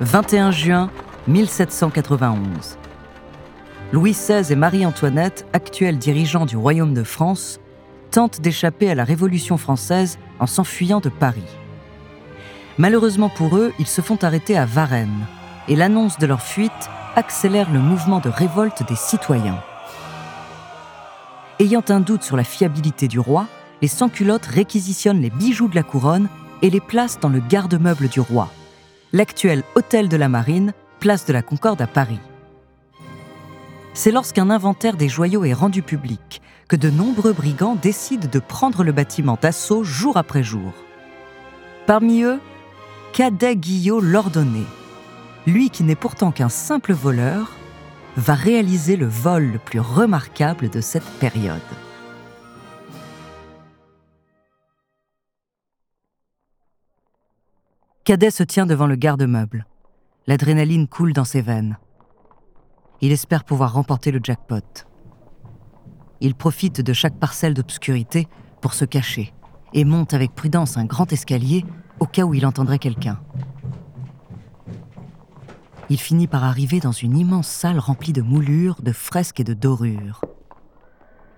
21 juin 1791. Louis XVI et Marie-Antoinette, actuels dirigeants du royaume de France, tentent d'échapper à la Révolution française en s'enfuyant de Paris. Malheureusement pour eux, ils se font arrêter à Varennes, et l'annonce de leur fuite accélère le mouvement de révolte des citoyens. Ayant un doute sur la fiabilité du roi, les sans-culottes réquisitionnent les bijoux de la couronne et les placent dans le garde-meuble du roi l'actuel Hôtel de la Marine, place de la Concorde à Paris. C'est lorsqu'un inventaire des joyaux est rendu public que de nombreux brigands décident de prendre le bâtiment d'assaut jour après jour. Parmi eux, Cadet Guillot l'ordonné. Lui qui n'est pourtant qu'un simple voleur, va réaliser le vol le plus remarquable de cette période. Cadet se tient devant le garde-meuble. L'adrénaline coule dans ses veines. Il espère pouvoir remporter le jackpot. Il profite de chaque parcelle d'obscurité pour se cacher et monte avec prudence un grand escalier au cas où il entendrait quelqu'un. Il finit par arriver dans une immense salle remplie de moulures, de fresques et de dorures.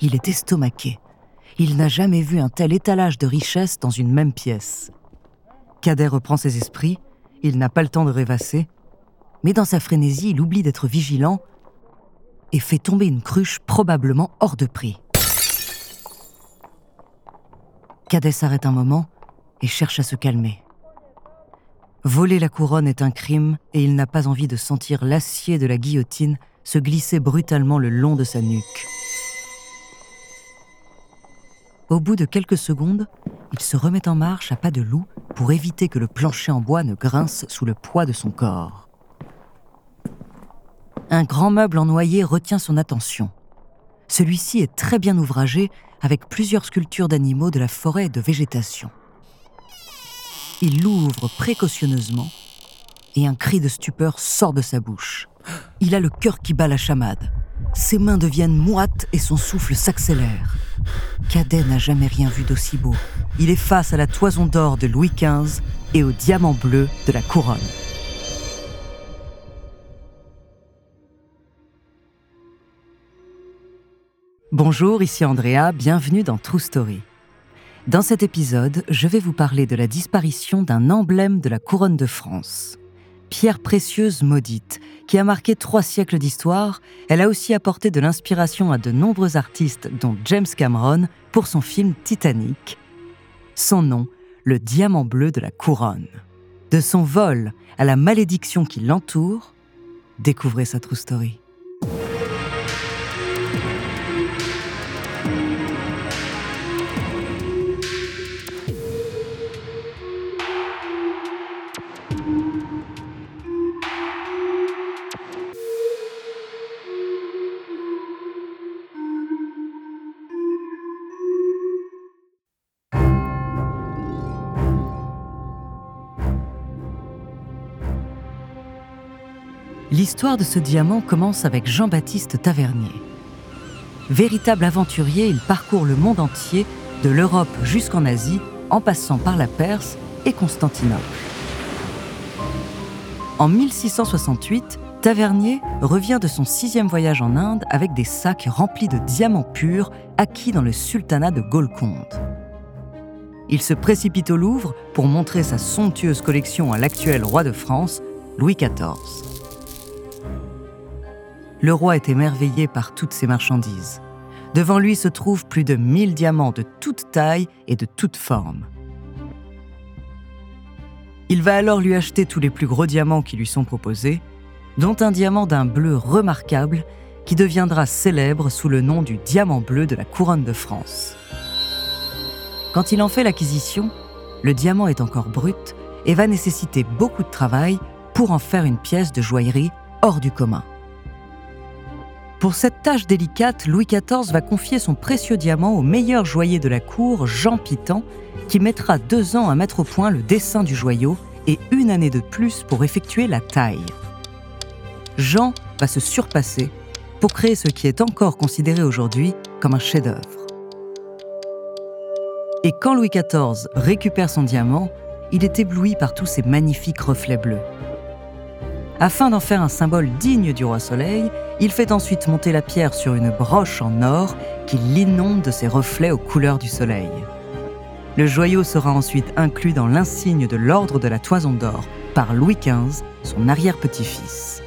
Il est estomaqué. Il n'a jamais vu un tel étalage de richesse dans une même pièce. Cadet reprend ses esprits, il n'a pas le temps de rêvasser, mais dans sa frénésie, il oublie d'être vigilant et fait tomber une cruche probablement hors de prix. Cadet s'arrête un moment et cherche à se calmer. Voler la couronne est un crime et il n'a pas envie de sentir l'acier de la guillotine se glisser brutalement le long de sa nuque. Au bout de quelques secondes, il se remet en marche à pas de loup pour éviter que le plancher en bois ne grince sous le poids de son corps. Un grand meuble en noyer retient son attention. Celui-ci est très bien ouvragé avec plusieurs sculptures d'animaux de la forêt et de végétation. Il l'ouvre précautionneusement et un cri de stupeur sort de sa bouche. Il a le cœur qui bat la chamade. Ses mains deviennent moites et son souffle s'accélère. Cadet n'a jamais rien vu d'aussi beau. Il est face à la toison d'or de Louis XV et au diamant bleu de la couronne. Bonjour, ici Andrea, bienvenue dans True Story. Dans cet épisode, je vais vous parler de la disparition d'un emblème de la couronne de France pierre précieuse maudite, qui a marqué trois siècles d'histoire, elle a aussi apporté de l'inspiration à de nombreux artistes, dont James Cameron, pour son film Titanic. Son nom, le diamant bleu de la couronne. De son vol à la malédiction qui l'entoure, découvrez sa true story. L'histoire de ce diamant commence avec Jean-Baptiste Tavernier. Véritable aventurier, il parcourt le monde entier, de l'Europe jusqu'en Asie, en passant par la Perse et Constantinople. En 1668, Tavernier revient de son sixième voyage en Inde avec des sacs remplis de diamants purs acquis dans le sultanat de Golconde. Il se précipite au Louvre pour montrer sa somptueuse collection à l'actuel roi de France, Louis XIV. Le roi est émerveillé par toutes ces marchandises. Devant lui se trouvent plus de 1000 diamants de toute taille et de toute forme. Il va alors lui acheter tous les plus gros diamants qui lui sont proposés, dont un diamant d'un bleu remarquable qui deviendra célèbre sous le nom du diamant bleu de la couronne de France. Quand il en fait l'acquisition, le diamant est encore brut et va nécessiter beaucoup de travail pour en faire une pièce de joaillerie hors du commun. Pour cette tâche délicate, Louis XIV va confier son précieux diamant au meilleur joaillier de la cour, Jean Pitan, qui mettra deux ans à mettre au point le dessin du joyau et une année de plus pour effectuer la taille. Jean va se surpasser pour créer ce qui est encore considéré aujourd'hui comme un chef-d'œuvre. Et quand Louis XIV récupère son diamant, il est ébloui par tous ces magnifiques reflets bleus. Afin d'en faire un symbole digne du roi Soleil, il fait ensuite monter la pierre sur une broche en or qui l'inonde de ses reflets aux couleurs du soleil. Le joyau sera ensuite inclus dans l'insigne de l'ordre de la Toison d'Or par Louis XV, son arrière-petit-fils.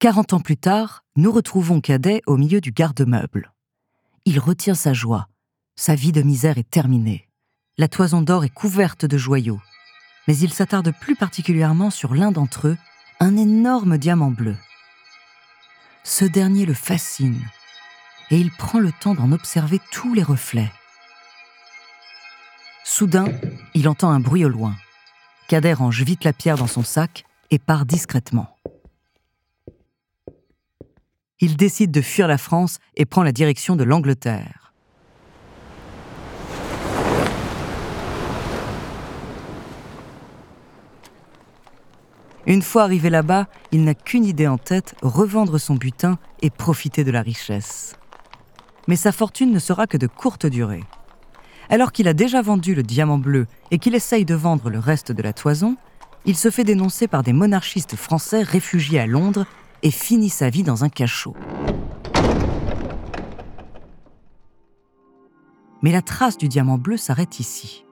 Quarante ans plus tard, nous retrouvons Cadet au milieu du garde-meuble. Il retient sa joie. Sa vie de misère est terminée. La toison d'or est couverte de joyaux. Mais il s'attarde plus particulièrement sur l'un d'entre eux, un énorme diamant bleu. Ce dernier le fascine et il prend le temps d'en observer tous les reflets. Soudain, il entend un bruit au loin. Cadet range vite la pierre dans son sac et part discrètement il décide de fuir la France et prend la direction de l'Angleterre. Une fois arrivé là-bas, il n'a qu'une idée en tête, revendre son butin et profiter de la richesse. Mais sa fortune ne sera que de courte durée. Alors qu'il a déjà vendu le diamant bleu et qu'il essaye de vendre le reste de la toison, il se fait dénoncer par des monarchistes français réfugiés à Londres et finit sa vie dans un cachot. Mais la trace du diamant bleu s'arrête ici.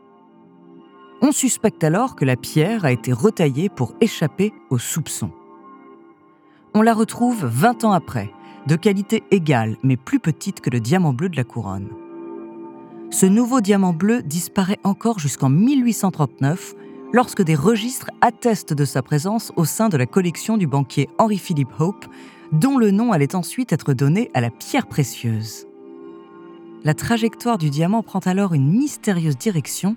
On suspecte alors que la pierre a été retaillée pour échapper aux soupçons. On la retrouve 20 ans après, de qualité égale mais plus petite que le diamant bleu de la couronne. Ce nouveau diamant bleu disparaît encore jusqu'en 1839 lorsque des registres attestent de sa présence au sein de la collection du banquier Henry-Philip Hope, dont le nom allait ensuite être donné à la pierre précieuse. La trajectoire du diamant prend alors une mystérieuse direction,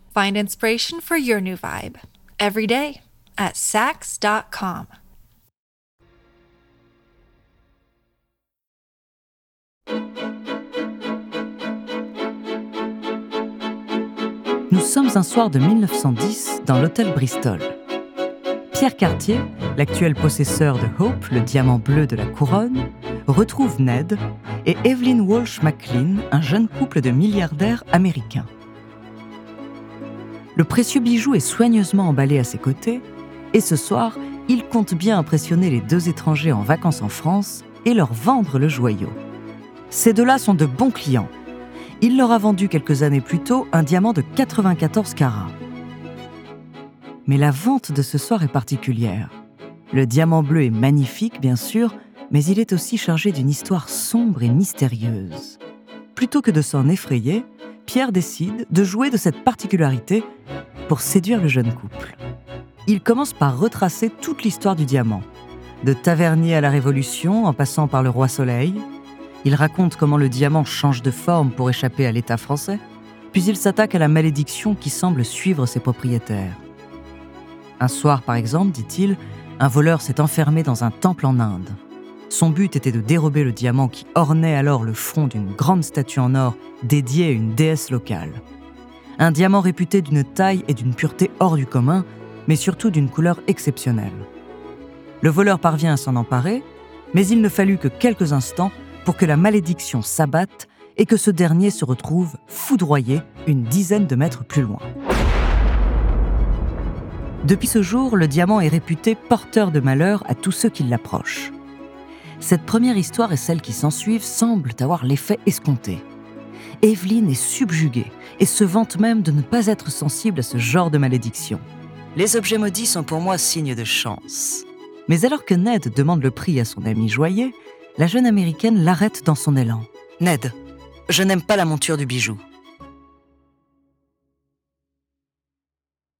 Find inspiration for your new vibe every day at Sax.com. Nous sommes un soir de 1910 dans l'hôtel Bristol. Pierre Cartier, l'actuel possesseur de Hope, le diamant bleu de la couronne, retrouve Ned et Evelyn Walsh McLean, un jeune couple de milliardaires américains. Le précieux bijou est soigneusement emballé à ses côtés, et ce soir, il compte bien impressionner les deux étrangers en vacances en France et leur vendre le joyau. Ces deux-là sont de bons clients il leur a vendu quelques années plus tôt un diamant de 94 carats. Mais la vente de ce soir est particulière. Le diamant bleu est magnifique, bien sûr, mais il est aussi chargé d'une histoire sombre et mystérieuse. Plutôt que de s'en effrayer, Pierre décide de jouer de cette particularité pour séduire le jeune couple. Il commence par retracer toute l'histoire du diamant, de Tavernier à la Révolution en passant par le Roi Soleil, il raconte comment le diamant change de forme pour échapper à l'État français, Puis il s'attaque à la malédiction qui semble suivre ses propriétaires. Un soir, par exemple, dit-il, un voleur s'est enfermé dans un temple en Inde. Son but était de dérober le diamant qui ornait alors le front d'une grande statue en or dédiée à une déesse locale. Un diamant réputé d'une taille et d'une pureté hors du commun, mais surtout d'une couleur exceptionnelle. Le voleur parvient à s'en emparer, mais il ne fallut que quelques instants pour que la malédiction s'abatte et que ce dernier se retrouve foudroyé une dizaine de mètres plus loin. Depuis ce jour, le diamant est réputé porteur de malheur à tous ceux qui l'approchent. Cette première histoire et celle qui s'ensuivent semblent avoir l'effet escompté. Evelyne est subjuguée et se vante même de ne pas être sensible à ce genre de malédiction. Les objets maudits sont pour moi signe de chance. Mais alors que Ned demande le prix à son ami joyeux, la jeune américaine l'arrête dans son élan. Ned, je n'aime pas la monture du bijou.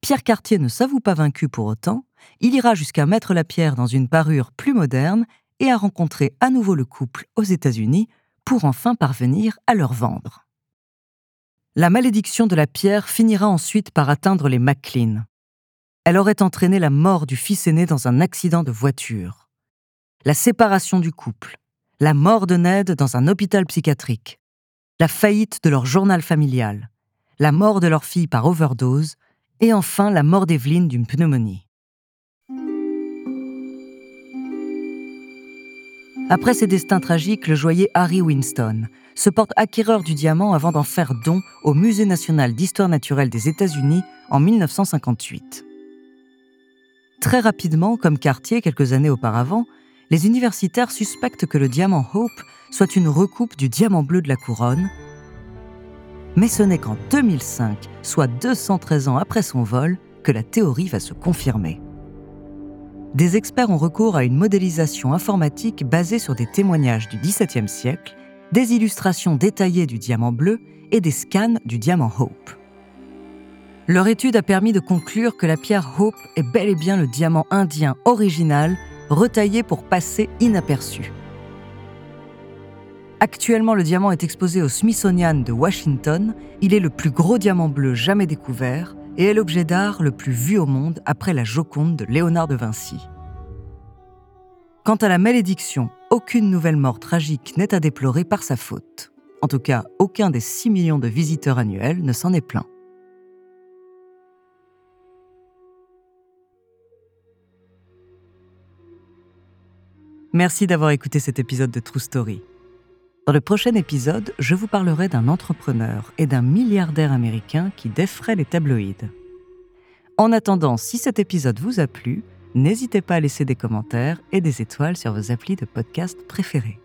Pierre Cartier ne s'avoue pas vaincu pour autant, il ira jusqu'à mettre la pierre dans une parure plus moderne et à rencontrer à nouveau le couple aux États-Unis pour enfin parvenir à leur vendre. La malédiction de la pierre finira ensuite par atteindre les McLean. Elle aurait entraîné la mort du fils aîné dans un accident de voiture, la séparation du couple, la mort de Ned dans un hôpital psychiatrique, la faillite de leur journal familial, la mort de leur fille par overdose et enfin la mort d'Evelyne d'une pneumonie. Après ces destins tragiques, le joaillier Harry Winston se porte acquéreur du diamant avant d'en faire don au Musée national d'histoire naturelle des États-Unis en 1958. Très rapidement, comme Cartier quelques années auparavant, les universitaires suspectent que le diamant Hope soit une recoupe du diamant bleu de la couronne. Mais ce n'est qu'en 2005, soit 213 ans après son vol, que la théorie va se confirmer. Des experts ont recours à une modélisation informatique basée sur des témoignages du XVIIe siècle, des illustrations détaillées du diamant bleu et des scans du diamant Hope. Leur étude a permis de conclure que la pierre Hope est bel et bien le diamant indien original, retaillé pour passer inaperçu. Actuellement, le diamant est exposé au Smithsonian de Washington. Il est le plus gros diamant bleu jamais découvert et est l'objet d'art le plus vu au monde après la Joconde de Léonard de Vinci. Quant à la malédiction, aucune nouvelle mort tragique n'est à déplorer par sa faute. En tout cas, aucun des 6 millions de visiteurs annuels ne s'en est plaint. Merci d'avoir écouté cet épisode de True Story. Dans le prochain épisode, je vous parlerai d'un entrepreneur et d'un milliardaire américain qui défraie les tabloïds. En attendant, si cet épisode vous a plu, n'hésitez pas à laisser des commentaires et des étoiles sur vos applis de podcast préférés.